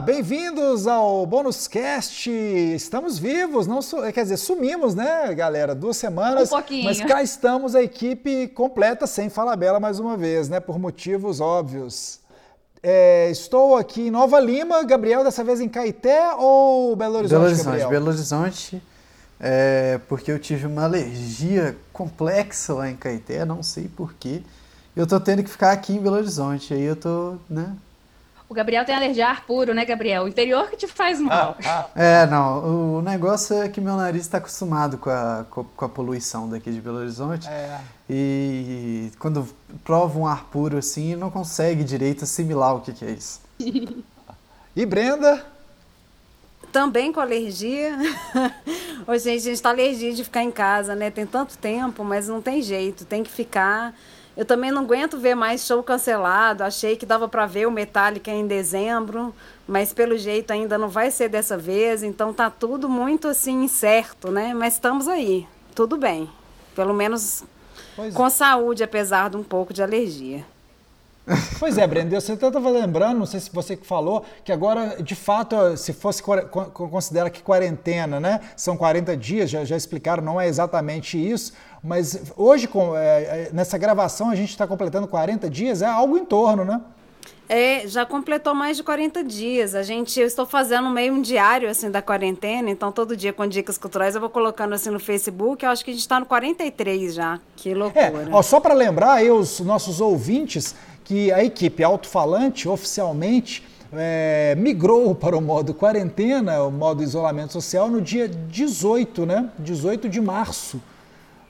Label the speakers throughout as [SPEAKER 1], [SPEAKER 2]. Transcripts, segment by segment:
[SPEAKER 1] Bem-vindos ao Bônus Cast. Estamos vivos, não quer dizer, sumimos, né, galera? Duas semanas.
[SPEAKER 2] Um pouquinho.
[SPEAKER 1] Mas cá estamos a equipe completa, sem Falabella mais uma vez, né? Por motivos óbvios. É, estou aqui em Nova Lima, Gabriel, dessa vez em Caeté ou Belo Horizonte?
[SPEAKER 3] Belo Horizonte,
[SPEAKER 1] Gabriel?
[SPEAKER 3] Belo Horizonte. É, porque eu tive uma alergia complexa lá em Caeté, não sei porquê. Eu tô tendo que ficar aqui em Belo Horizonte, aí eu tô, né?
[SPEAKER 2] O Gabriel tem alergia a ar puro, né, Gabriel? O interior que te faz mal.
[SPEAKER 1] Ah,
[SPEAKER 3] É, não, o negócio é que meu nariz está acostumado com a, com a poluição daqui de Belo Horizonte.
[SPEAKER 1] É.
[SPEAKER 3] E quando prova um ar puro assim, não consegue direito assimilar o que, que é isso.
[SPEAKER 1] E Brenda?
[SPEAKER 4] Também com alergia. Gente, a gente tá alergia de ficar em casa, né? Tem tanto tempo, mas não tem jeito, tem que ficar. Eu também não aguento ver mais show cancelado. Achei que dava para ver o Metallica em dezembro, mas pelo jeito ainda não vai ser dessa vez, então tá tudo muito assim incerto, né? Mas estamos aí. Tudo bem. Pelo menos
[SPEAKER 1] Pois,
[SPEAKER 4] com saúde, apesar de um pouco de alergia.
[SPEAKER 1] Pois é, Brenda, você estava lembrando, não sei se você que falou, que agora, de fato, se fosse considera que quarentena, né? São 40 dias, já, já explicaram, não é exatamente isso, mas hoje, com, é, é, nessa gravação, a gente está completando 40 dias, é algo em torno, né?
[SPEAKER 4] É, já completou mais de 40 dias. A gente, eu estou fazendo meio um diário assim da quarentena, então todo dia com dicas culturais eu vou colocando assim no Facebook. Eu acho que a gente está no 43 já. Que
[SPEAKER 1] É,
[SPEAKER 4] loucura.
[SPEAKER 1] ó, só para lembrar aí os nossos ouvintes que a equipe alto-falante oficialmente é, migrou para o modo quarentena, o modo isolamento social, no dia 18, né? 18 de março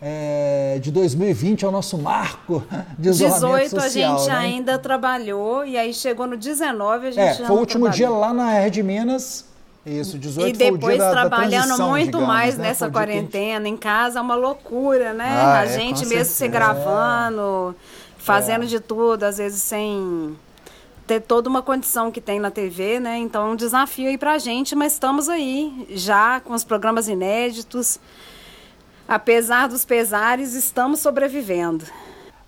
[SPEAKER 1] é, de 2020, é o nosso marco de isolamento
[SPEAKER 4] 18 a
[SPEAKER 1] social.
[SPEAKER 4] gente
[SPEAKER 1] né?
[SPEAKER 4] ainda trabalhou e aí chegou no 19 a gente
[SPEAKER 1] É,
[SPEAKER 4] já
[SPEAKER 1] foi o último dia
[SPEAKER 4] trabalhou.
[SPEAKER 1] lá na Red Minas. Isso, 18
[SPEAKER 4] E depois
[SPEAKER 1] dia da, da
[SPEAKER 4] trabalhando
[SPEAKER 1] transição,
[SPEAKER 4] muito
[SPEAKER 1] digamos,
[SPEAKER 4] mais
[SPEAKER 1] né?
[SPEAKER 4] nessa
[SPEAKER 1] Foi o dia que a gente-
[SPEAKER 4] quarentena, em casa, é uma loucura, né?
[SPEAKER 3] Ah,
[SPEAKER 4] a
[SPEAKER 3] é,
[SPEAKER 4] gente mesmo se
[SPEAKER 3] certeza.
[SPEAKER 4] gravando,
[SPEAKER 1] É.
[SPEAKER 4] fazendo de tudo, às vezes sem ter toda uma condição que tem na TV, né? Então é um desafio aí pra gente, mas estamos aí já com os programas inéditos. Apesar dos pesares, estamos sobrevivendo.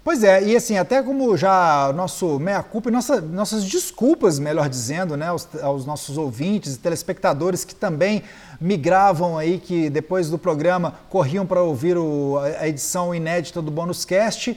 [SPEAKER 1] Pois é, e assim, até como já nosso meia-culpa e nossa, nossas desculpas, melhor dizendo, né, aos, aos nossos ouvintes e telespectadores que também migravam aí, que depois do programa corriam para ouvir o- a edição inédita do Bônus Cast.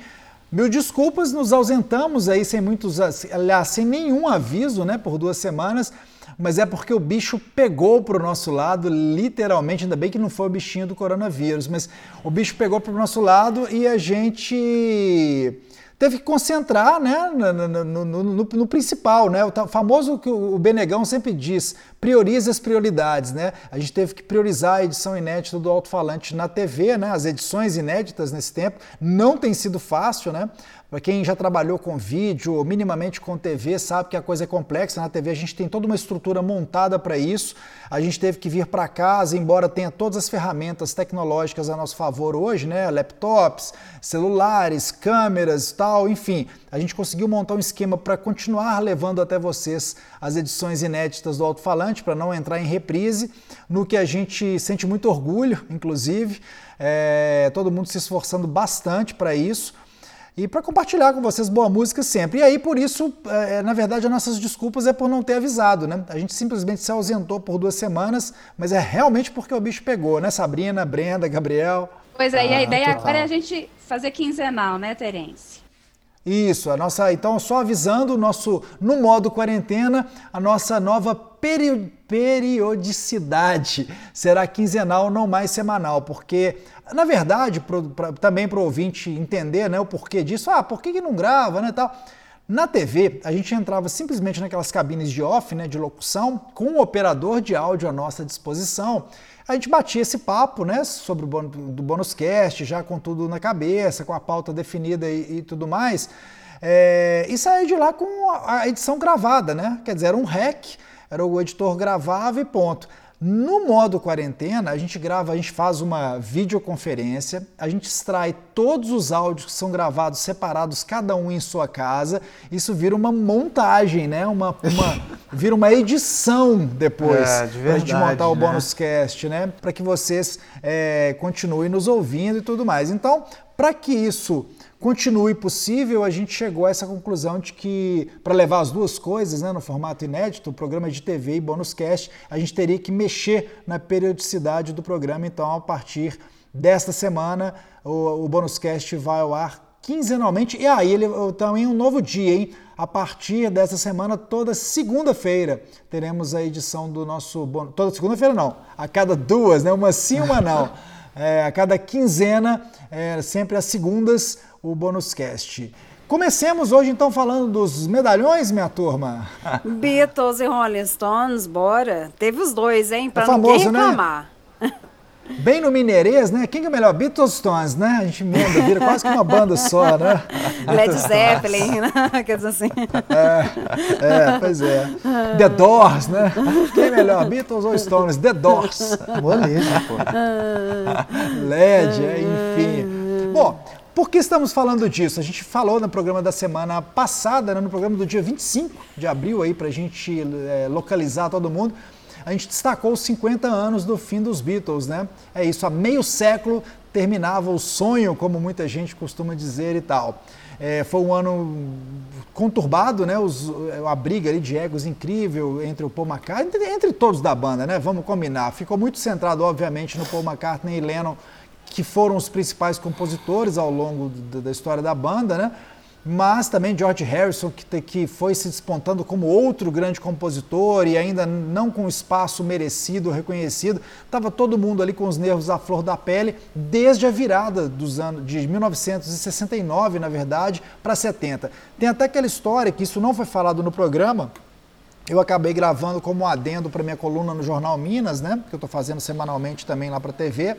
[SPEAKER 1] Mil desculpas, nos ausentamos aí sem muitos, aliás, sem nenhum aviso, né, por duas semanas, mas é porque o bicho pegou para o nosso lado, literalmente, ainda bem que não foi o bichinho do coronavírus, mas o bicho pegou para o nosso lado e a gente teve que concentrar né, no, no- no- no- principal, né? O famoso que o Benegão sempre diz, priorize as prioridades, né? A gente teve que priorizar a edição inédita do Alto-Falante na TV, né? As edições inéditas nesse tempo não tem sido fácil, né? Para quem já trabalhou com vídeo ou minimamente com TV, sabe que a coisa é complexa. Na TV a gente tem toda uma estrutura montada para isso. A gente teve que vir para casa, embora tenha todas as ferramentas tecnológicas a nosso favor hoje, né? Laptops, celulares, câmeras, tal, enfim. A gente conseguiu montar um esquema para continuar levando até vocês as edições inéditas do Alto-Falante, para não entrar em reprise, no que a gente sente muito orgulho, inclusive. É, todo mundo se esforçando bastante para isso e para compartilhar com vocês boa música sempre. E aí, por isso, é, na verdade, as nossas desculpas é por não ter avisado, né? A gente simplesmente se ausentou por duas semanas, mas é realmente porque o bicho pegou, né? Sabrina, Brenda, Gabriel.
[SPEAKER 2] Pois é, e a
[SPEAKER 3] Ah,
[SPEAKER 2] ideia
[SPEAKER 3] total.
[SPEAKER 2] agora é a gente fazer quinzenal, né, Terence?
[SPEAKER 1] Isso, a nossa. Então, só avisando nosso, no modo quarentena, a nossa nova peri- periodicidade será quinzenal, não mais semanal, porque, na verdade, pro- pra- também para o ouvinte entender né, o porquê disso, ah, por que, que não grava, né, tal. Na TV, a gente entrava simplesmente naquelas cabines de off, né, de locução, com o operador de áudio à nossa disposição. A gente batia esse papo, né, sobre o bônus, do bônus cast, já com tudo na cabeça, com a pauta definida e, e tudo mais. É, e saía de lá com a a edição gravada, né? Quer dizer, era um rec, era o editor gravava e ponto. No modo quarentena, a gente grava, a gente faz uma videoconferência, a gente extrai todos os áudios que são gravados separados, cada um em sua casa. Isso vira uma montagem, né? Uma, uma- vira uma edição depois
[SPEAKER 3] É, de
[SPEAKER 1] para a gente montar o
[SPEAKER 3] né?
[SPEAKER 1] bônus cast, né? Para que vocês é, continuem nos ouvindo e tudo mais. Então, para que isso continue possível, a gente chegou a essa conclusão de que, para levar as duas coisas né, no formato inédito, o programa de TV e bônus cast, a gente teria que mexer na periodicidade do programa. Então, a partir desta semana, o, o bônus cast vai ao ar quinzenalmente. E aí, ele também um novo dia, hein? A partir dessa semana, toda segunda-feira, teremos a edição do nosso bônus. Toda segunda-feira não, a cada duas, né? Uma sim, uma não. É, a cada quinzena, é, sempre às segundas, o bônus cast. Comecemos hoje então falando dos medalhões, minha turma.
[SPEAKER 4] Beatles e Rolling Stones, bora. Teve os dois, hein? Pra é famoso, ninguém né? reclamar.
[SPEAKER 1] Né? Bem no Mineirês, né? Quem que é melhor? Beatles Stones, né? A gente emenda, vira quase que uma banda só, né?
[SPEAKER 4] Led Zeppelin, né? Quer dizer assim.
[SPEAKER 1] É, é, pois é. The Doors, né? Quem é melhor, Beatles ou Stones? The Doors.
[SPEAKER 3] Molejo, pô.
[SPEAKER 1] Led, é, enfim. Bom, por que estamos falando disso? A gente falou no programa da semana passada, né, no programa do dia 25 de abril, aí, para a gente é, localizar todo mundo a gente destacou os 50 anos do fim dos Beatles, né? É isso, há meio século terminava o sonho, como muita gente costuma dizer e tal. É, foi um ano conturbado, né? Os, a briga ali de egos incrível entre o Paul McCartney, entre, entre, todos da banda, né? Vamos combinar. Ficou muito centrado, obviamente, no Paul McCartney e Lennon, que foram os principais compositores ao longo da história da banda, né? mas também George Harrison, que, que foi se despontando como outro grande compositor e ainda não com espaço merecido, reconhecido. Estava todo mundo ali com os nervos à flor da pele, desde a virada dos anos de 1969, na verdade, para 70. Tem até aquela história que isso não foi falado no programa, eu acabei gravando como adendo para minha coluna no Jornal Minas, né? Que eu estou fazendo semanalmente também lá para a TV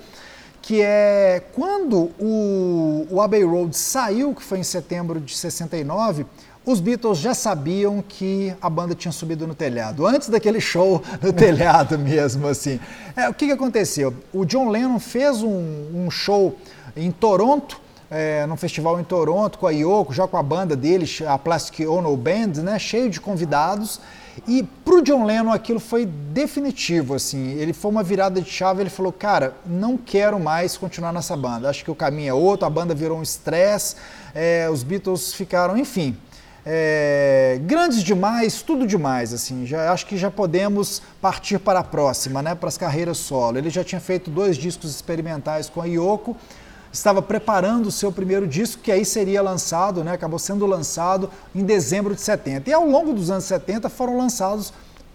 [SPEAKER 1] que é quando o, o Abbey Road saiu, que foi em setembro de 69, os Beatles já sabiam que a banda tinha subido no telhado, antes daquele show no telhado mesmo, assim. É, o que, que aconteceu? O John Lennon fez um, um show em Toronto, é, num festival em Toronto, com a Yoko, já com a banda dele, a Plastic Ono Band, né, cheio de convidados, e para o John Lennon aquilo foi definitivo, assim. Ele foi uma virada de chave. Ele falou, cara, não quero mais continuar nessa banda. Acho que o caminho é outro. A banda virou um estresse. É, os Beatles ficaram, enfim, é, grandes demais, tudo demais, assim. Já acho que já podemos partir para a próxima, né? Para as carreiras solo. Ele já tinha feito dois discos experimentais com a Yoko estava preparando o seu primeiro disco, que aí seria lançado, né, acabou sendo lançado em dezembro de 70. E ao longo dos anos 70 foram lançados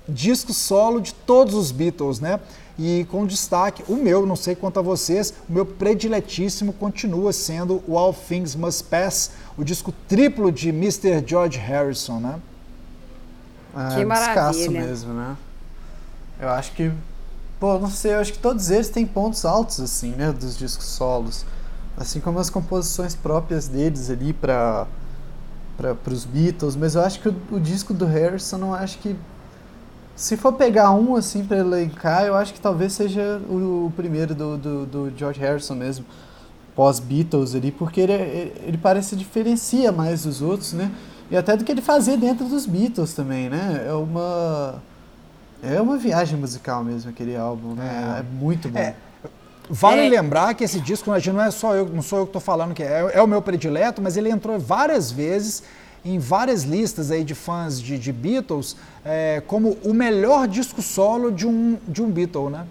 [SPEAKER 1] discos solo de todos os Beatles, né? E com destaque, o meu, não sei quanto a vocês, o meu prediletíssimo continua sendo o All Things Must Pass, o disco triplo de Mr. George Harrison, né?
[SPEAKER 3] É, que maravilha. mesmo, né? Eu acho que, pô, não sei, eu acho que todos eles têm pontos altos, assim, né, dos discos solos assim como as composições próprias deles ali para para os Beatles, mas eu acho que o, o, disco do Harrison, não acho que se for pegar um assim para elencar, eu acho que talvez seja o, o primeiro do, do, do, George Harrison mesmo, pós Beatles ali, porque ele, ele parece diferencia mais dos outros, né? E até do que ele fazia dentro dos Beatles também, né? É uma é uma viagem musical mesmo aquele álbum, né? É, é muito bom. É.
[SPEAKER 1] Vale é. lembrar que esse disco não é só eu, não sou eu que estou falando que é, é o meu predileto, mas ele entrou várias vezes em várias listas aí de fãs de, de Beatles é, como o melhor disco solo de um, de um Beatle, né?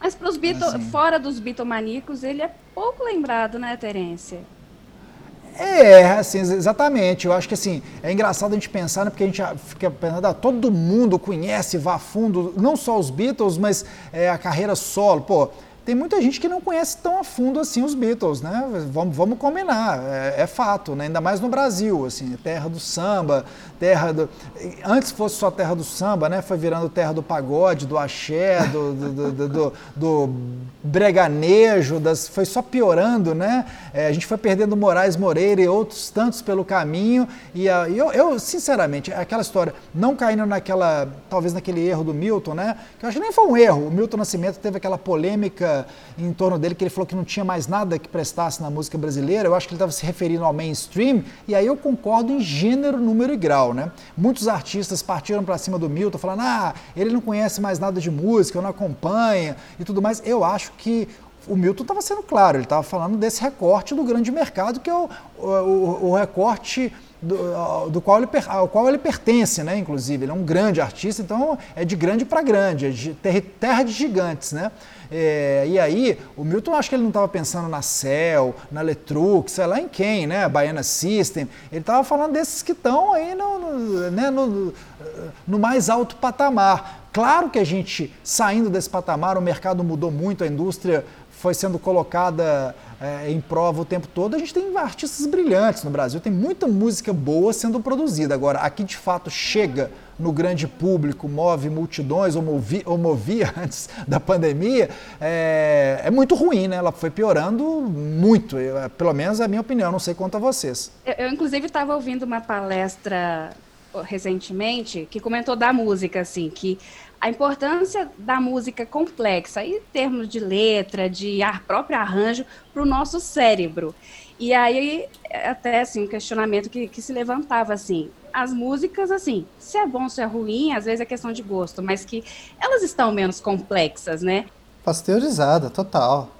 [SPEAKER 2] Mas para os Beatles, assim. fora dos Beatlemaníacos, ele é pouco lembrado, né, Terência?
[SPEAKER 1] É, assim, exatamente. Eu acho que assim, é engraçado a gente pensar, né, porque a gente fica pensando, ah, todo mundo conhece, vá a fundo, não só os Beatles, mas é, a carreira solo. Pô, tem muita gente que não conhece tão a fundo assim os Beatles, né? Vamos, vamos combinar, é, é, fato, né? ainda mais no Brasil, assim, terra do samba, terra do. Antes fosse só terra do samba, né? Foi virando terra do pagode, do axé, do, do, do, do, do breganejo, das, foi só piorando, né? É, a gente foi perdendo Moraes Moreira e outros tantos pelo caminho. E a, eu, eu, sinceramente, aquela história, não caindo naquela, talvez naquele erro do Milton, né? Que eu acho que nem foi um erro. O Milton Nascimento teve aquela polêmica em torno dele que ele falou que não tinha mais nada que prestasse na música brasileira. Eu acho que ele estava se referindo ao mainstream, e aí eu concordo em gênero, número e grau né? Muitos artistas partiram para cima do Milton, falando: ah, ele não conhece mais nada de música, não acompanha e tudo mais. Eu acho que o Milton estava sendo claro, ele estava falando desse recorte do grande mercado, que é o, o, o recorte do, do, qual ele, ao qual ele pertence, né? Inclusive, ele é um grande artista, então é de grande para grande, é de terra de gigantes, né? É, e aí, o Milton, acho que ele não estava pensando na Cell, na Letrux, sei lá em quem, né? Baiana System. Ele estava falando desses que estão aí no, no, né? no, no mais alto patamar. Claro que a gente, saindo desse patamar, o mercado mudou muito, a indústria foi sendo colocada é, em prova o tempo todo. A gente tem artistas brilhantes no Brasil, tem muita música boa sendo produzida. Agora, aqui de fato chega no grande público, move multidões, ou, ou movia antes da pandemia, é, é, muito ruim, né? Ela foi piorando muito, eu, é, pelo menos é a minha opinião, não sei quanto a vocês.
[SPEAKER 2] Eu, eu inclusive, estava ouvindo uma palestra recentemente que comentou da música, assim, que a importância da música complexa, em termos de letra, de ar, próprio arranjo, para o nosso cérebro. E aí, até assim, um questionamento que, que se levantava assim, as músicas, assim, se é bom, se é ruim, às vezes é questão de gosto, mas que elas estão menos complexas, né?
[SPEAKER 3] Pasteurizada, total.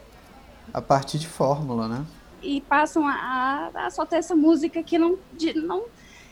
[SPEAKER 3] A partir de fórmula, né?
[SPEAKER 2] E passam a, a, a só ter essa música que não, de, não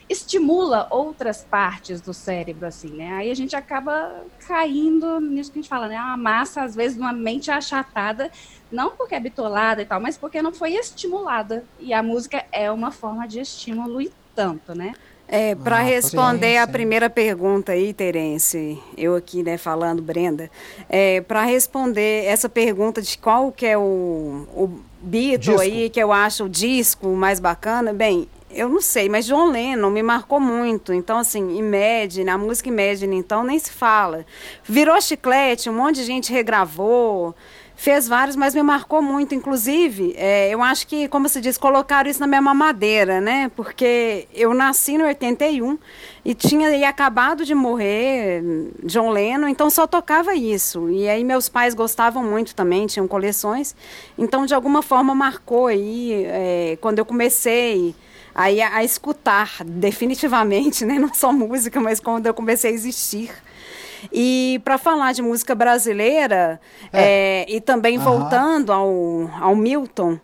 [SPEAKER 2] estimula outras partes do cérebro, assim, né? Aí a gente acaba caindo nisso que a gente fala, né? Uma massa, às vezes, uma mente achatada, não porque é bitolada e tal, mas porque não foi estimulada. E a música é uma forma de estímulo e tanto, né?
[SPEAKER 4] É, para ah, responder a primeira pergunta aí, Terence, eu aqui, né, falando, Brenda, é, para responder essa pergunta de qual que é o, o Beatle aí, que eu acho o disco mais bacana, bem, eu não sei, mas John Lennon me marcou muito. Então, assim, Imagine, a música Imagine, então, nem se fala. Virou chiclete, um monte de gente regravou, fez vários, mas me marcou muito. Inclusive, é, eu acho que, como se diz, colocaram isso na minha mamadeira, né? Porque eu nasci no 81 e tinha e acabado de morrer John Lennon, então só tocava isso. E aí meus pais gostavam muito também, tinham coleções. Então, de alguma forma, marcou aí, é, quando eu comecei aí a, a, escutar definitivamente, né? Não só música, mas quando eu comecei a existir. E para falar de música brasileira, é. É, e também uhum. voltando ao, ao Milton,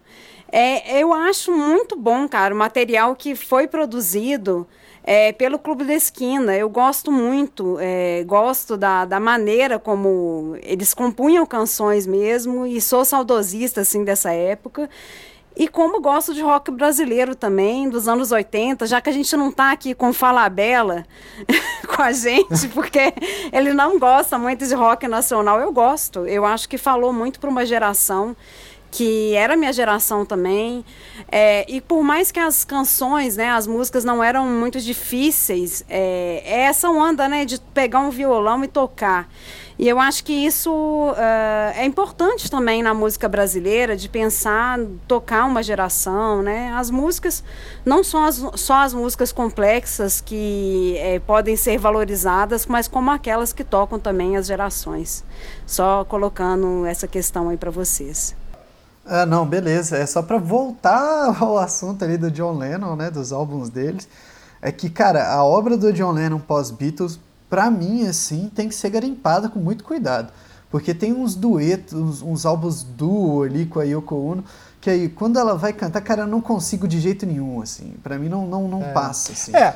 [SPEAKER 4] é, eu acho muito bom, cara, o material que foi produzido é, pelo Clube da Esquina. Eu gosto muito, é, gosto da, da maneira como eles compunham canções mesmo, e sou saudosista, assim, dessa época. E como gosto de rock brasileiro também, dos anos 80, já que a gente não está aqui com Falabella com a gente, porque ele não gosta muito de rock nacional, eu gosto. Eu acho que falou muito para uma geração que era minha geração também. É, e por mais que as canções, né, as músicas não eram muito difíceis, é, é essa onda né, de pegar um violão e tocar. E eu acho que isso uh, é importante também na música brasileira, de pensar, tocar uma geração, né? As músicas, não são as, só as músicas complexas que é, podem ser valorizadas, mas como aquelas que tocam também as gerações. Só colocando essa questão aí para vocês.
[SPEAKER 3] Ah, não, beleza. É só para voltar ao assunto ali do John Lennon, né, dos álbuns deles. É que, cara, a obra do John Lennon pós-Beatles para mim, assim, tem que ser garimpada com muito cuidado. Porque tem uns duetos, uns, uns álbuns duo ali com a Yoko Ono, que aí quando ela vai cantar, cara, eu não consigo de jeito nenhum, assim. Para mim não, não, não é. passa, assim.
[SPEAKER 1] É.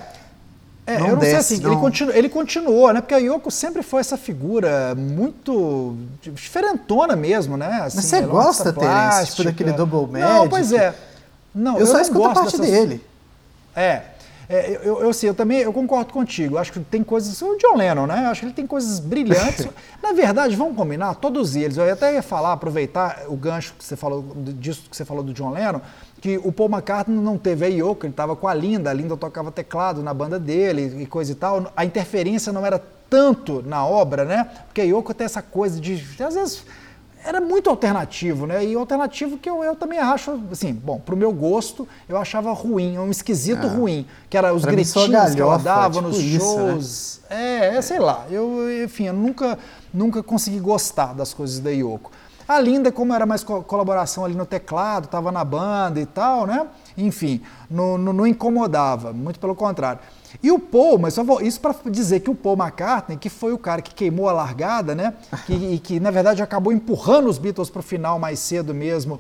[SPEAKER 1] É, não eu não desce, sei assim, não... Ele, continu, ele continuou, né? Porque a Yoko sempre foi essa figura muito diferentona mesmo, né?
[SPEAKER 3] Assim, Mas você gosta, Terence, tipo daquele Double Magic? Não,
[SPEAKER 1] pois é. Não,
[SPEAKER 3] eu, eu só escuto a parte dessas... dele.
[SPEAKER 1] É, é, eu, eu, eu também eu concordo contigo. Acho que tem coisas. O John Lennon, né? Acho que ele tem coisas brilhantes. Na verdade, vamos combinar, todos eles. Eu até ia falar, aproveitar o gancho que você falou disso que você falou do John Lennon, que o Paul McCartney não teve a Yoko, ele estava com a Linda, a Linda tocava teclado na banda dele e coisa e tal. A interferência não era tanto na obra, né? Porque a Yoko tem essa coisa de, às vezes, era muito alternativo, né? E alternativo que eu, eu também acho, assim, bom, pro meu gosto, eu achava ruim, um esquisito é. ruim, que era os pra gritinhos que ela dava tipo nos shows. Isso, né? é, é, sei lá, eu, enfim, eu nunca, nunca consegui gostar das coisas da Yoko. A Linda, como era mais co colaboração ali no teclado, estava na banda e tal, né? Enfim, não, não, não incomodava, muito pelo contrário. E o Paul, mas só vou, isso para dizer que o Paul McCartney, que foi o cara que queimou a largada, né? Que, e que na verdade acabou empurrando os Beatles para o final mais cedo mesmo,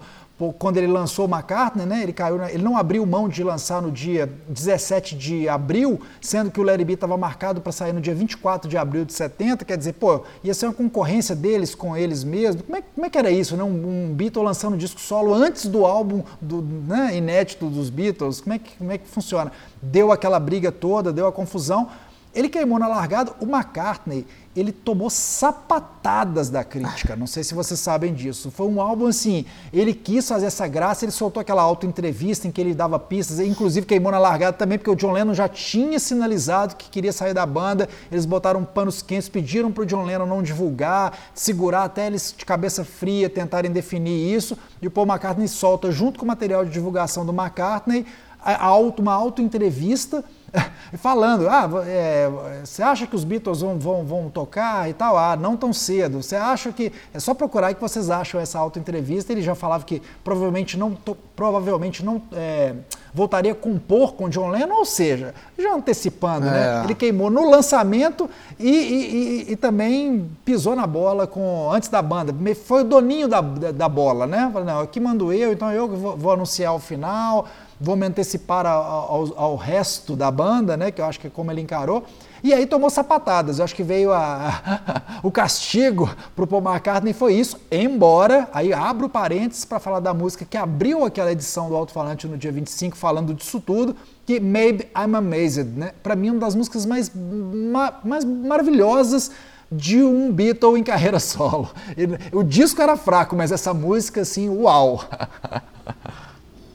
[SPEAKER 1] quando ele lançou o McCartney, né, ele caiu, ele não abriu mão de lançar no dia 17 de abril, sendo que o Larry B estava marcado para sair no dia 24 de abril de 70, quer dizer, pô, ia ser uma concorrência deles com eles mesmos. Como é, como é que era isso, né? Um, um Beatle lançando um disco solo antes do álbum do, né, inédito dos Beatles? Como é, que, como é que funciona? Deu aquela briga toda, deu a confusão. Ele queimou na largada, o McCartney, ele tomou sapatadas da crítica. Não sei se vocês sabem disso. Foi um álbum assim, ele quis fazer essa graça, ele soltou aquela auto-entrevista em que ele dava pistas, inclusive queimou na largada também, porque o John Lennon já tinha sinalizado que queria sair da banda. Eles botaram panos quentes, pediram para o John Lennon não divulgar, segurar até eles de cabeça fria tentarem definir isso. E o Paul McCartney solta, junto com o material de divulgação do McCartney, uma auto-entrevista falando, ah, é, você acha que os Beatles vão, vão, vão tocar e tal? Ah, não tão cedo. Você acha que. É só procurar aí que vocês acham essa auto-entrevista. Ele já falava que provavelmente não, to, provavelmente não é, voltaria a compor com John Lennon, ou seja, já antecipando, né? é. né? Ele queimou no lançamento e, e, e, e, também pisou na bola com antes da banda. Foi o doninho da, da, da bola, né? Falei, não, aqui mando eu, então eu vou, vou anunciar o final vou me antecipar ao, ao, resto da banda, né? Que eu acho que é como ele encarou. E aí tomou sapatadas. Eu acho que veio a, o castigo para o Paul McCartney foi isso. Embora, aí abro parênteses para falar da música que abriu aquela edição do Alto-Falante no dia 25, falando disso tudo, que Maybe I'm Amazed, né? Para mim, uma das músicas mais, mais maravilhosas de um Beatle em carreira solo. O disco era fraco, mas essa música, assim, uau!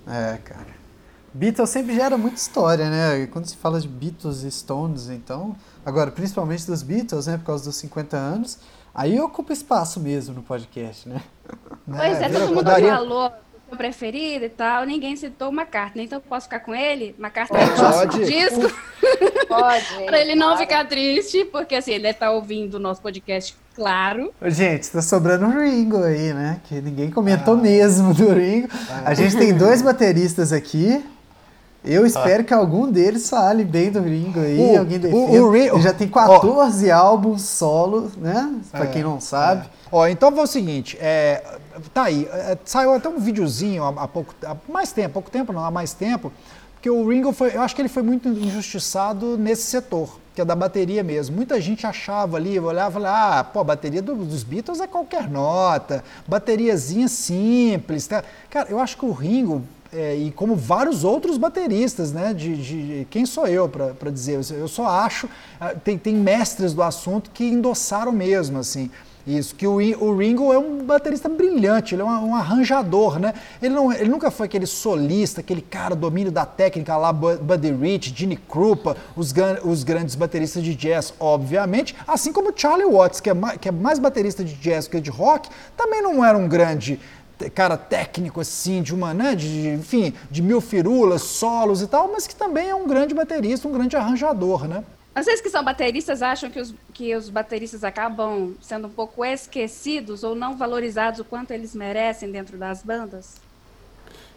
[SPEAKER 3] É, cara. Beatles sempre gera muita história, né? Quando se fala de Beatles e Stones, então. Agora, principalmente dos Beatles, né? Por causa dos 50 anos, aí ocupa espaço mesmo no podcast, né?
[SPEAKER 2] Pois é, é todo mundo daria... falou seu preferido e tal, ninguém citou o McCartney, então eu posso ficar com ele? McCartney
[SPEAKER 1] pode.
[SPEAKER 2] É disco. Pode. pra ele não claro. ficar triste, porque assim, ele deve estar tá ouvindo o nosso podcast, claro.
[SPEAKER 3] Gente, tá sobrando um Ringo aí, né? Que ninguém comentou ah. mesmo do Ringo. Ah. A gente tem dois bateristas aqui. Eu espero ah. que algum deles fale bem do Ringo aí, o, alguém defenda. O, o Ele já tem 14 oh. álbuns solo, né? Pra é, quem não sabe. É.
[SPEAKER 1] Ó, então foi o seguinte, é, tá aí, é, saiu até um videozinho há, há pouco, há mais tempo, pouco tempo não, há mais tempo, porque o Ringo foi, eu acho que ele foi muito injustiçado nesse setor, que é da bateria mesmo. Muita gente achava ali, olhava e falava, ah, pô, a bateria do, dos Beatles é qualquer nota, bateriazinha simples. Tá? Cara, eu acho que o Ringo é, e como vários outros bateristas, né? De, de quem sou eu para dizer? Eu só acho, ah, tem, tem mestres do assunto que endossaram mesmo, assim. Isso, que o, o Ringo é um baterista brilhante, ele é um, arranjador, né? Ele, não, ele nunca foi aquele solista, aquele cara domínio da técnica lá, Buddy Rich, Gene Krupa, os, os grandes bateristas de jazz, obviamente, assim como Charlie Watts, que é, mais, que é mais baterista de jazz que de rock, também não era um grande cara técnico assim, de uma, né, de, enfim, de mil firulas, solos e tal, mas que também é um grande baterista, um grande arranjador, né?
[SPEAKER 2] Vocês que são bateristas acham que os, que os bateristas acabam sendo um pouco esquecidos ou não valorizados o quanto eles merecem dentro das bandas?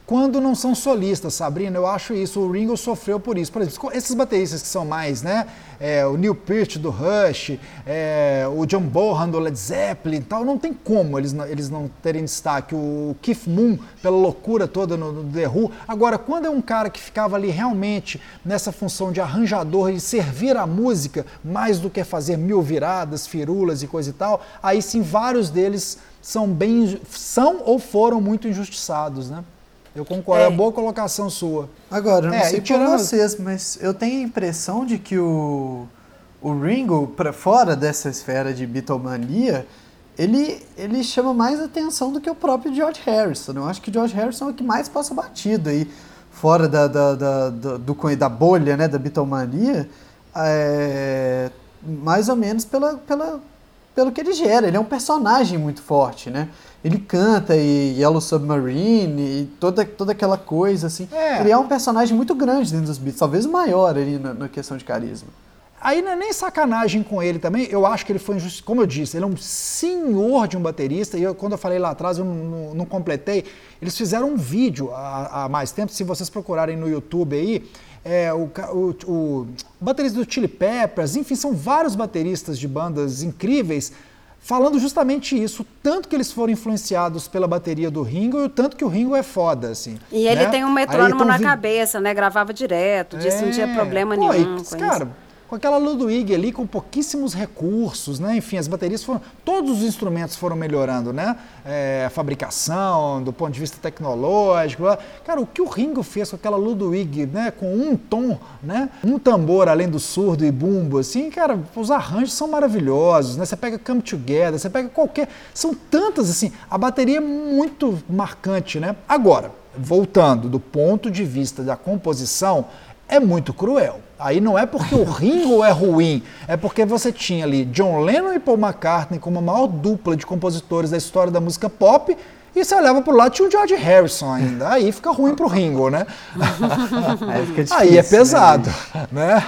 [SPEAKER 1] Quando não são solistas, Sabrina, eu acho isso. O Ringo sofreu por isso. Por exemplo, esses bateristas que são mais, né? É, o Neil Peart do Rush, é, o John Bonham do Led Zeppelin tal, não tem como eles não, eles não terem destaque. O Keith Moon, pela loucura toda no, no The Who. Agora, quando é um cara que ficava ali realmente nessa função de arranjador e servir a música, mais do que fazer mil viradas, firulas e coisa e tal, aí sim vários deles são bem são ou foram muito injustiçados, né? Eu concordo, é, é boa colocação sua.
[SPEAKER 3] Agora, não é, sei tirando... vocês, mas eu tenho a impressão de que o, o Ringo, para fora dessa esfera de Beatlemania, ele, ele chama mais atenção do que o próprio George Harrison. Eu acho que o George Harrison é o que mais passa batido aí, fora da, da, da, da, do, da bolha né, da Beatlemania, é, mais ou menos pela, pela, pelo que ele gera. Ele é um personagem muito forte, né? Ele canta e Yellow Submarine e toda, toda aquela coisa, assim. É. Ele é um personagem muito grande dentro dos Beatles, talvez maior ali na, na questão de carisma.
[SPEAKER 1] Aí não é nem sacanagem com ele também, eu acho que ele foi injusto, como eu disse, ele é um senhor de um baterista, e eu, quando eu falei lá atrás, eu não, não, não completei, eles fizeram um vídeo há, há, mais tempo, se vocês procurarem no YouTube aí, é, o, o, o, baterista do Chili Peppers, enfim, são vários bateristas de bandas incríveis, falando justamente isso, tanto que eles foram influenciados pela bateria do Ringo e o tanto que o Ringo é foda, assim.
[SPEAKER 4] E ele né? tem um metrônomo na vi... cabeça, né? Gravava direto, disse é... não tinha problema Pô, nenhum. E,
[SPEAKER 1] cara, isso com aquela Ludwig ali, com pouquíssimos recursos, né? Enfim, as baterias foram. Todos os instrumentos foram melhorando, né? É, a fabricação, do ponto de vista tecnológico. Cara, o que o Ringo fez com aquela Ludwig, né? Com um tom, né? Um tambor além do surdo e bumbo, assim, cara, os arranjos são maravilhosos, né? Você pega Come Together, você pega qualquer. São tantas, assim, a bateria é muito marcante, né? Agora, voltando do ponto de vista da composição, é muito cruel. Aí não é porque o Ringo é ruim, é porque você tinha ali John Lennon e Paul McCartney como a maior dupla de compositores da história da música pop e você olhava pro lado, tinha o George Harrison ainda. Aí fica ruim pro Ringo, né?
[SPEAKER 3] Aí, difícil,
[SPEAKER 1] Aí é pesado, né? né?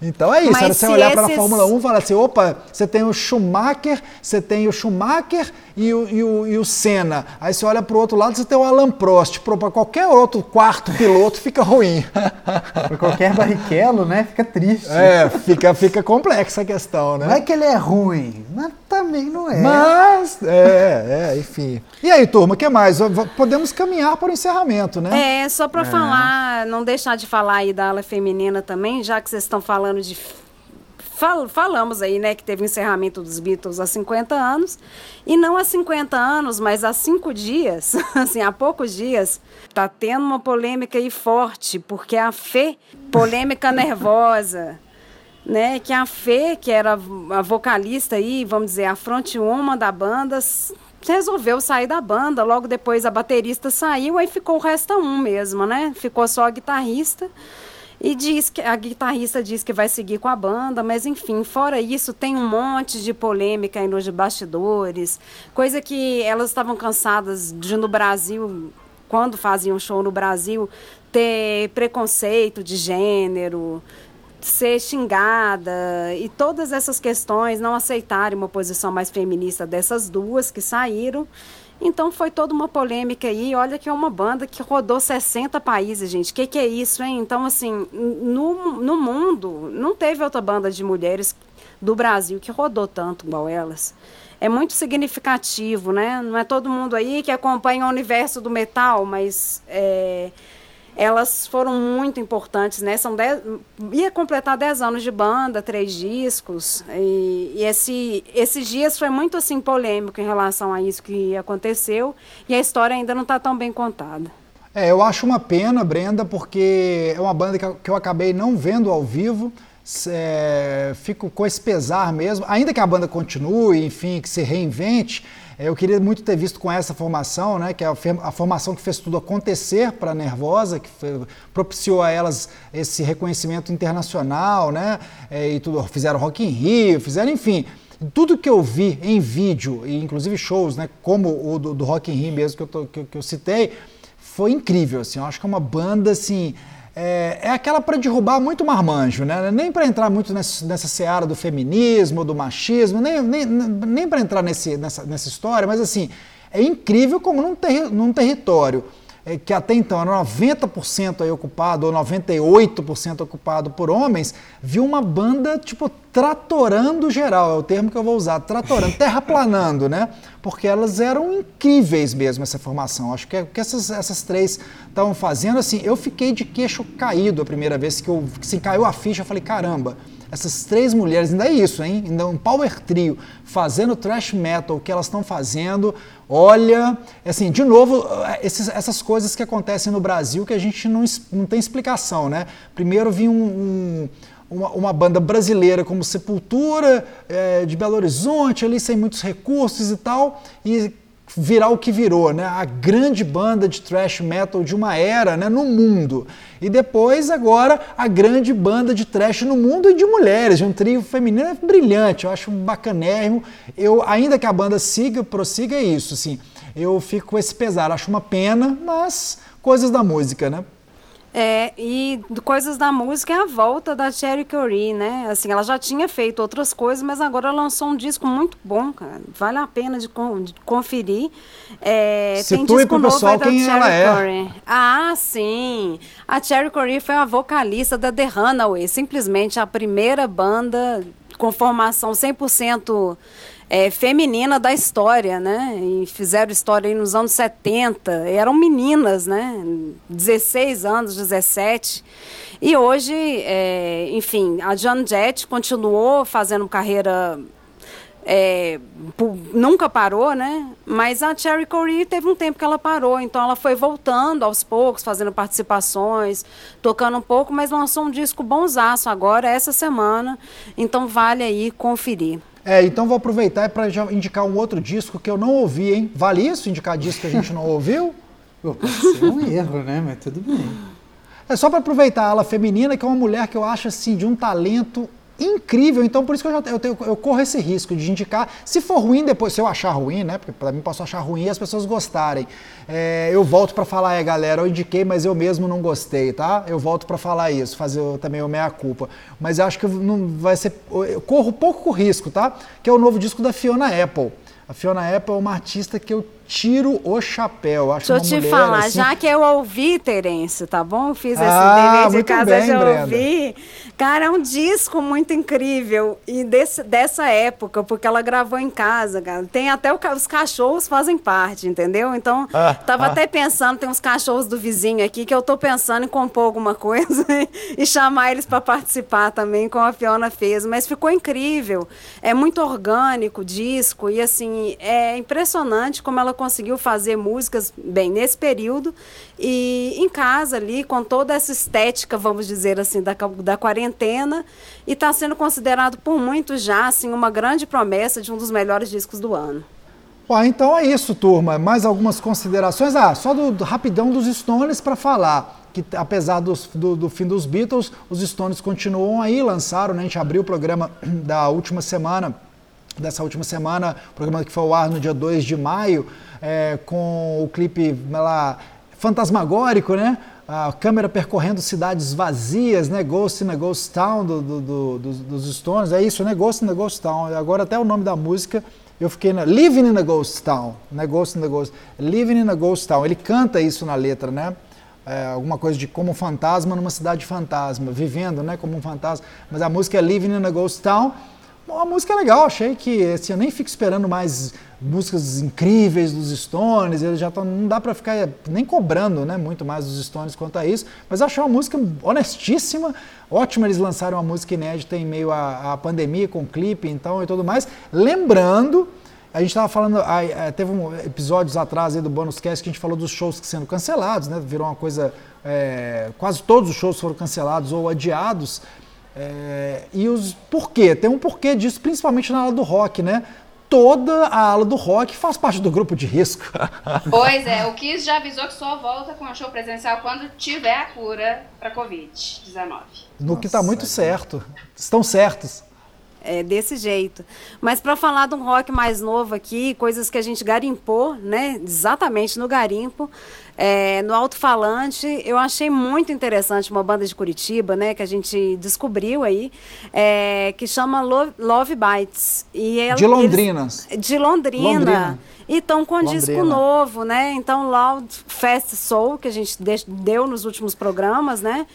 [SPEAKER 1] Então é isso. Mas era você olhar esses... para a Fórmula 1 e falar assim: opa, você tem o Schumacher, você tem o Schumacher e o, e o, e o Senna. Aí você olha para o outro lado, você tem o Alan Prost. Para qualquer outro quarto piloto fica ruim.
[SPEAKER 3] para qualquer barrichello, né? Fica triste.
[SPEAKER 1] É, fica, fica complexa a questão, né?
[SPEAKER 3] Não é que ele é ruim, mas também não é.
[SPEAKER 1] Mas, é, é, enfim. E aí, turma, o que mais? Podemos caminhar para o encerramento, né?
[SPEAKER 4] É, só para é. falar, não deixar de falar aí da ala feminina também, já que vocês estão falando de Fal falamos aí, né, que teve o encerramento dos Beatles há 50 anos, e não há 50 anos, mas há cinco dias, assim, há poucos dias, tá tendo uma polêmica aí forte, porque a Fê, polêmica nervosa, né, que a Fê, que era a vocalista aí, vamos dizer, a frontwoman da banda, resolveu sair da banda. Logo depois a baterista saiu, aí ficou o resto um mesmo, né? Ficou só a guitarrista. E diz que a guitarrista diz que vai seguir com a banda, mas enfim, fora isso, tem um monte de polêmica aí nos bastidores, coisa que elas estavam cansadas de no Brasil, quando faziam show no Brasil, ter preconceito de gênero, ser xingada e todas essas questões, não aceitarem uma posição mais feminista dessas duas que saíram. Então foi toda uma polêmica aí. Olha que é uma banda que rodou 60 países, gente. O que, que é isso, hein? Então, assim, no, no mundo, não teve outra banda de mulheres do Brasil que rodou tanto igual elas. É muito significativo, né? Não é todo mundo aí que acompanha o universo do metal, mas é, elas foram muito importantes, né? São dez, ia completar 10 anos de banda, três discos, e, e, esse, esses dias foi muito assim polêmico em relação a isso que aconteceu, e a história ainda não está tão bem contada.
[SPEAKER 1] É, eu acho uma pena, Brenda, porque é uma banda que eu, acabei não vendo ao vivo. É, fico com esse pesar mesmo, ainda que a banda continue, enfim, que se reinvente, eu queria muito ter visto com essa formação, né, que é a formação que fez tudo acontecer para a Nervosa, que foi, propiciou a elas esse reconhecimento internacional, né, é, e tudo, fizeram Rock in Rio, fizeram, enfim, tudo que eu vi em vídeo, e inclusive shows, né, como o do, do Rock in Rio mesmo que eu, tô, que, que eu citei, foi incrível, assim, eu acho que é uma banda, assim, é, é aquela para derrubar muito marmanjo, né? Nem para entrar muito nessa, nessa seara do feminismo, do machismo, nem, nem, nem para entrar nesse, nessa, nessa história, mas assim, é incrível como num, ter, num território que até então era 90% aí ocupado ou 98% ocupado por homens, viu uma banda tipo tratorando geral, é o termo que eu vou usar, tratorando, terraplanando, né? Porque elas eram incríveis mesmo essa formação. Acho que, que essas, essas três estavam fazendo assim, eu fiquei de queixo caído a primeira vez que eu que se caiu a ficha, eu falei, caramba, essas três mulheres, ainda é isso, hein? Ainda um power trio fazendo thrash metal, que elas estão fazendo. Olha, assim, de novo, esses, essas coisas que acontecem no Brasil que a gente não, não tem explicação, né? Primeiro vi um, um uma, uma, banda brasileira como Sepultura, é, de Belo Horizonte, ali sem muitos recursos e tal, e virar o que virou, né? A grande banda de thrash metal de uma era, né, no mundo. E depois agora a grande banda de thrash no mundo e de mulheres, de um trio feminino brilhante, eu acho bacanérrimo. Eu ainda que a banda siga, prossiga é isso, assim. Eu fico com esse pesar, acho uma pena, mas coisas da música, né?
[SPEAKER 4] É, e coisas da música é a volta da Cherry Curry, né? Assim, ela já tinha feito outras coisas, mas agora lançou um disco muito bom, cara. Vale a pena de, de conferir. É,
[SPEAKER 1] tem disco pro novo pessoal quem ela é.
[SPEAKER 4] Ah, sim. A Cherry Curry foi a vocalista da The Runaway, simplesmente a primeira banda com formação 100% é, feminina da história, né? E fizeram história nos anos 70. Eram meninas, né? 16 anos, 17. E hoje, é, enfim, a John Jett continuou fazendo carreira. É, nunca parou, né? Mas a Cherry Corey teve um tempo que ela parou, então ela foi voltando aos poucos, fazendo participações, tocando um pouco, mas lançou um disco bonzaço agora, essa semana. Então vale aí conferir.
[SPEAKER 1] É, então vou aproveitar para indicar um outro disco que eu não ouvi, hein? Vale isso, indicar disco que a gente não ouviu?
[SPEAKER 3] Pode ser um erro, né? Mas tudo bem.
[SPEAKER 1] É só para aproveitar a ala feminina, que é uma mulher que eu acho assim de um talento incrível, então por isso que eu, já, eu, tenho, eu corro esse risco de indicar. Se for ruim depois, se eu achar ruim, né? Porque para mim posso achar ruim e as pessoas gostarem. É, eu volto para falar, é galera, eu indiquei, mas eu mesmo não gostei, tá? Eu volto para falar isso, fazer também o meia culpa. Mas eu acho que não vai ser, eu corro pouco risco, tá? Que é o novo disco da Fiona Apple. A Fiona Apple é uma artista que eu tiro o chapéu. Acho
[SPEAKER 4] Deixa eu te falar, assim... já que eu ouvi, Terence, tá bom? fiz ah, esse dever de casa, bem, já Brenda. ouvi. Cara, é um disco muito incrível. E desse, dessa época, porque ela gravou em casa, cara. Tem até o, os cachorros fazem parte, entendeu? Então, ah, tava ah. até pensando, tem uns cachorros do vizinho aqui, que eu tô pensando em compor alguma coisa e chamar eles para participar também, como a Fiona fez. Mas ficou incrível. É muito orgânico o disco. E assim, é impressionante como ela conseguiu fazer músicas, bem, nesse período. E em casa ali, com toda essa estética, vamos dizer assim, da, da quarentena, e está sendo considerado por muitos já assim, uma grande promessa de um dos melhores discos do ano.
[SPEAKER 1] Bom, então é isso, turma. Mais algumas considerações? Ah, só do, do rapidão dos Stones para falar que apesar dos, do, do, fim dos Beatles, os Stones continuam aí, lançaram, né? a gente abriu o programa da última semana, dessa última semana, programa que foi ao ar no dia 2 de maio, é, com o clipe lá, fantasmagórico, né? A câmera percorrendo cidades vazias, né? Ghost in a Ghost Town do, do, do, dos, Stones. É isso, né? Ghost in a Ghost Town. Agora até o nome da música eu fiquei na Living in a Ghost Town, né? Ghost in a Ghost. Living in a Ghost Town. Ele canta isso na letra, né? É, alguma coisa de como um fantasma numa cidade fantasma, vivendo, né? Como um fantasma. Mas a música é Living in a Ghost Town. Bom, a música é legal, achei que assim, eu nem fico esperando mais músicas incríveis dos Stones, eles já estão, não dá para ficar nem cobrando, né, muito mais dos Stones quanto a isso, mas achei uma música honestíssima, ótimo eles lançaram uma música inédita em meio à, à pandemia com clipe então e tudo mais, lembrando a gente estava falando, teve um, episódios atrás do Bonus Cast que a gente falou dos shows que sendo cancelados, né? Virou uma coisa. É, quase todos os shows foram cancelados ou adiados. É, e os porquê? Tem um porquê disso, principalmente na ala do rock, né? Toda a ala do rock faz parte do grupo de risco.
[SPEAKER 2] Pois é, o Kiss já avisou que só volta com a show presencial quando tiver a cura para Covid-19.
[SPEAKER 1] No que está muito certo. Estão certos.
[SPEAKER 4] É desse jeito. Mas para falar de um rock mais novo aqui, coisas que a gente garimpou, né? Exatamente no garimpo. É, no alto-falante, eu achei muito interessante uma banda de Curitiba, né, que a gente descobriu aí, é, que chama Love, Love Bites.
[SPEAKER 1] E ela, de Londrina.
[SPEAKER 4] Eles, de Londrina. Londrina. E estão com um disco novo, né? Então, Loud Fast Soul, que a gente deu nos últimos programas, né?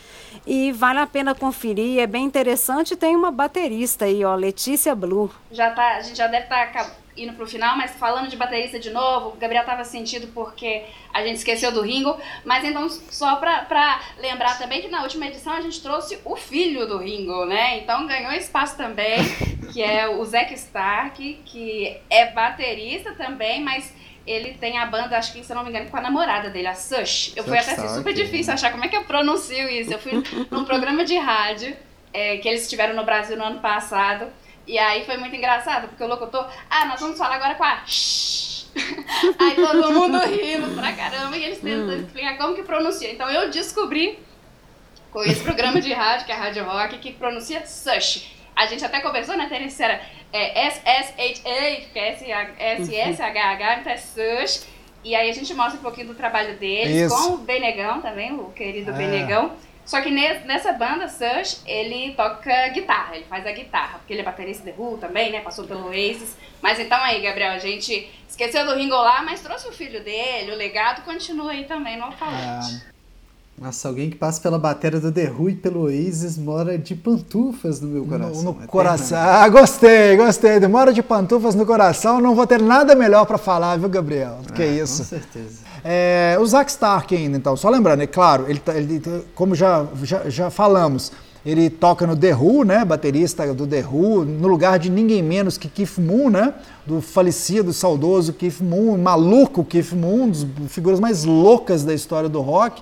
[SPEAKER 4] E vale a pena conferir, é bem interessante. Tem uma baterista aí, ó, Letícia Blue.
[SPEAKER 2] Já tá, a gente já deve estar tá indo pro final, mas falando de baterista de novo, o Gabriel tava sentido porque a gente esqueceu do Ringo, mas então só pra, pra lembrar também que na última edição a gente trouxe o filho do Ringo, né? Então ganhou espaço também, que é o Zack Stark, que é baterista também, mas ele tem a banda, acho que se eu não me engano, com a namorada dele, a Sush. Eu fui até assim, super difícil achar como é que eu pronuncio isso. Eu fui num programa de rádio é, que eles tiveram no Brasil no ano passado. E aí foi muito engraçado, porque o locutor, ah, nós vamos falar agora com a Aí todo mundo rindo pra caramba e eles tentam hum. explicar como que pronuncia. Então eu descobri com esse programa de rádio, que é a Rádio Rock, que pronuncia Sush. A gente até conversou, né, Terence? Era é, S-S-H-A, que é S-S-H-H, então é Sush. E aí a gente mostra um pouquinho do trabalho deles Isso. com o Benegão também, o querido é. Benegão. Só que nessa banda, Sush, ele toca guitarra, ele faz a guitarra, porque ele é baterista de Who também, né? Passou pelo Oasis. Mas então aí, Gabriel, a gente esqueceu do Ringo lá, mas trouxe o filho dele, o legado continua aí também no Alfalante. É.
[SPEAKER 3] Nossa, alguém que passa pela bateria do The Who e pelo Oasis mora de pantufas no meu coração.
[SPEAKER 1] No, no é coração. Ah, gostei, gostei. Mora de pantufas no coração. Não vou ter nada melhor para falar, viu, Gabriel? Do que é, isso.
[SPEAKER 3] Com certeza.
[SPEAKER 1] É, o Zack Stark ainda, então. Só lembrando, é claro, ele, tá, ele como já, já, já falamos, ele toca no The Who, né, baterista do The Who, no lugar de ninguém menos que Keith Moon, né, do falecido, saudoso Keith Moon, maluco Keith Moon, um dos figuras mais loucas da história do rock.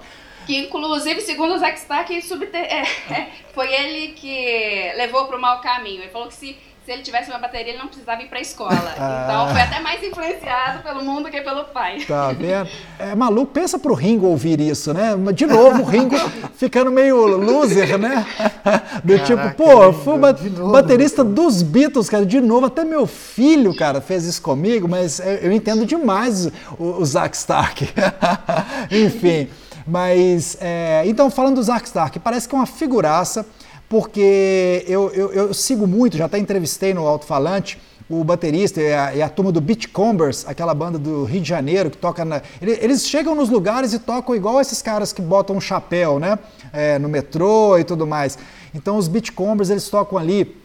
[SPEAKER 2] Que inclusive, segundo o Zack Stark, é, é, foi ele que levou para o mau caminho. Ele falou que se, se ele tivesse uma bateria, ele não precisava ir para a escola. Ah. Então foi até mais influenciado pelo mundo que pelo pai.
[SPEAKER 1] Tá vendo? É maluco, pensa pro Ringo ouvir isso, né? De novo, o Ringo ficando meio loser, né? Do tipo, Caraca, tipo, pô, fui ba novo, baterista dos Beatles, cara, de novo, até meu filho, cara, fez isso comigo, mas eu entendo demais o, o Zack Stark. Enfim. Mas, é, então, falando do Zark Stark, parece que é uma figuraça, porque eu, eu, eu sigo muito, já até entrevistei no alto-falante, o baterista e a, e a, turma do Beachcombers, aquela banda do Rio de Janeiro que toca na. Eles chegam nos lugares e tocam igual esses caras que botam um chapéu, né? É, no metrô e tudo mais. Então os Beachcombers eles tocam ali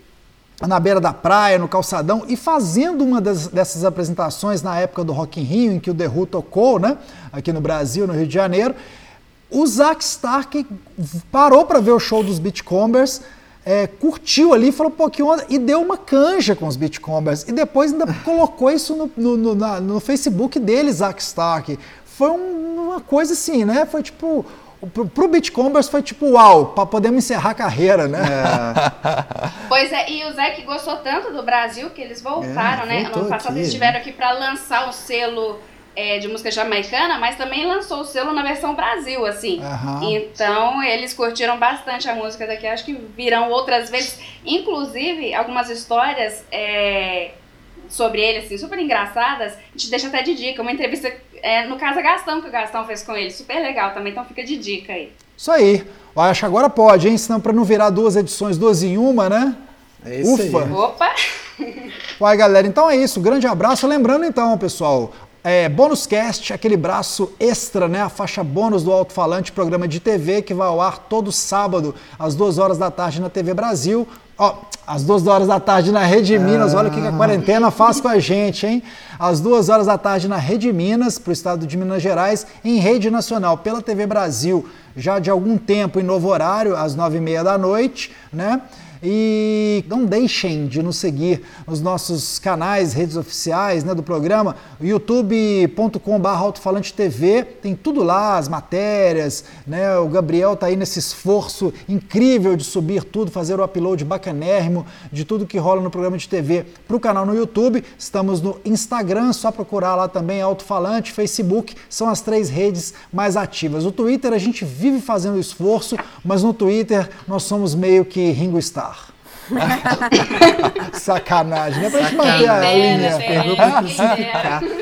[SPEAKER 1] na beira da praia, no calçadão, e fazendo uma das, dessas apresentações na época do Rock in Rio, em que o The Who tocou, né? Aqui no Brasil, no Rio de Janeiro. O Zack Stark parou para ver o show dos Beachcombers, é, curtiu ali, falou, pô, que onda, e deu uma canja com os Beachcombers. E depois ainda colocou isso no, no, no, na, no Facebook dele, Zack Stark. Foi um, uma coisa assim, né? Foi tipo. Pro, pro Beachcombers foi tipo, uau, para podermos encerrar a carreira, né?
[SPEAKER 2] É. pois é, e o Zack gostou tanto do Brasil que eles voltaram, é, né? Ano passado aqui, eles estiveram aqui para lançar o selo é, de música jamaicana, mas também lançou o selo na versão Brasil, assim. Uhum. Então, eles curtiram bastante a música daqui. Acho que virão outras vezes. Inclusive, algumas histórias é, sobre ele, assim, super engraçadas. A gente deixa até de dica. Uma entrevista é, no Casa Gastão, que o Gastão fez com ele. Super legal também, então fica de dica aí.
[SPEAKER 1] Isso aí. Eu acho que agora pode, hein? Senão, para não virar duas edições, duas em uma, né?
[SPEAKER 3] É isso Ufa! Aí.
[SPEAKER 2] Opa!
[SPEAKER 1] Uai, galera, então é isso. Grande abraço. Lembrando, então, pessoal, é, Bônus Cast, aquele braço extra, né? A faixa bônus do Alto-Falante, programa de TV que vai ao ar todo sábado, às duas horas da tarde na TV Brasil. Ó, às duas horas da tarde na Rede Minas, olha o que a quarentena faz com a gente, hein? Às duas horas da tarde na Rede Minas, para o estado de Minas Gerais, em rede nacional, pela TV Brasil, já de algum tempo em novo horário, às nove e meia da noite, né? E não deixem de nos seguir nos nossos canais, redes oficiais né, do programa, youtube.com.br Altofalante TV, tem tudo lá, as matérias, né? O Gabriel está aí nesse esforço incrível de subir tudo, fazer o upload bacanérrimo de tudo que rola no programa de TV para o canal no YouTube. Estamos no Instagram, só procurar lá também Alto-Falante, Facebook, são as três redes mais ativas. O Twitter a gente vive fazendo esforço, mas no Twitter nós somos meio que Ringo Starr. Sacanagem, né? Pra gente manter a linha.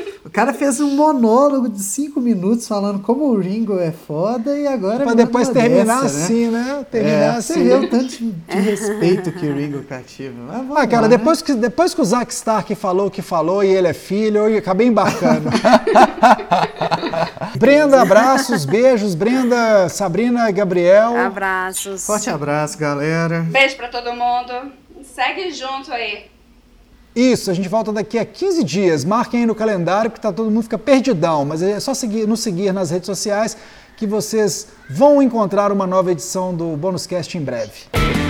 [SPEAKER 3] O cara fez um monólogo de cinco minutos falando como o Ringo é foda e agora.
[SPEAKER 1] Pra depois terminar dessa, né? assim, né? né? Terminar
[SPEAKER 3] é,
[SPEAKER 1] assim.
[SPEAKER 3] Você vê o tanto de, respeito que o Ringo cativa.
[SPEAKER 1] Ah, cara, lá, depois, né? que, depois que o Zack Stark falou o que falou e ele é filho, eu acabei embarcando. Brenda, abraços, beijos. Brenda, Sabrina, Gabriel.
[SPEAKER 4] Abraços.
[SPEAKER 3] Forte abraço, galera.
[SPEAKER 2] Beijo pra todo mundo. Segue junto aí.
[SPEAKER 1] Isso, a gente volta daqui a 15 dias. Marquem aí no calendário que tá todo mundo fica perdidão, mas é só seguir, nos seguir nas redes sociais que vocês vão encontrar uma nova edição do Bônus Cast em breve.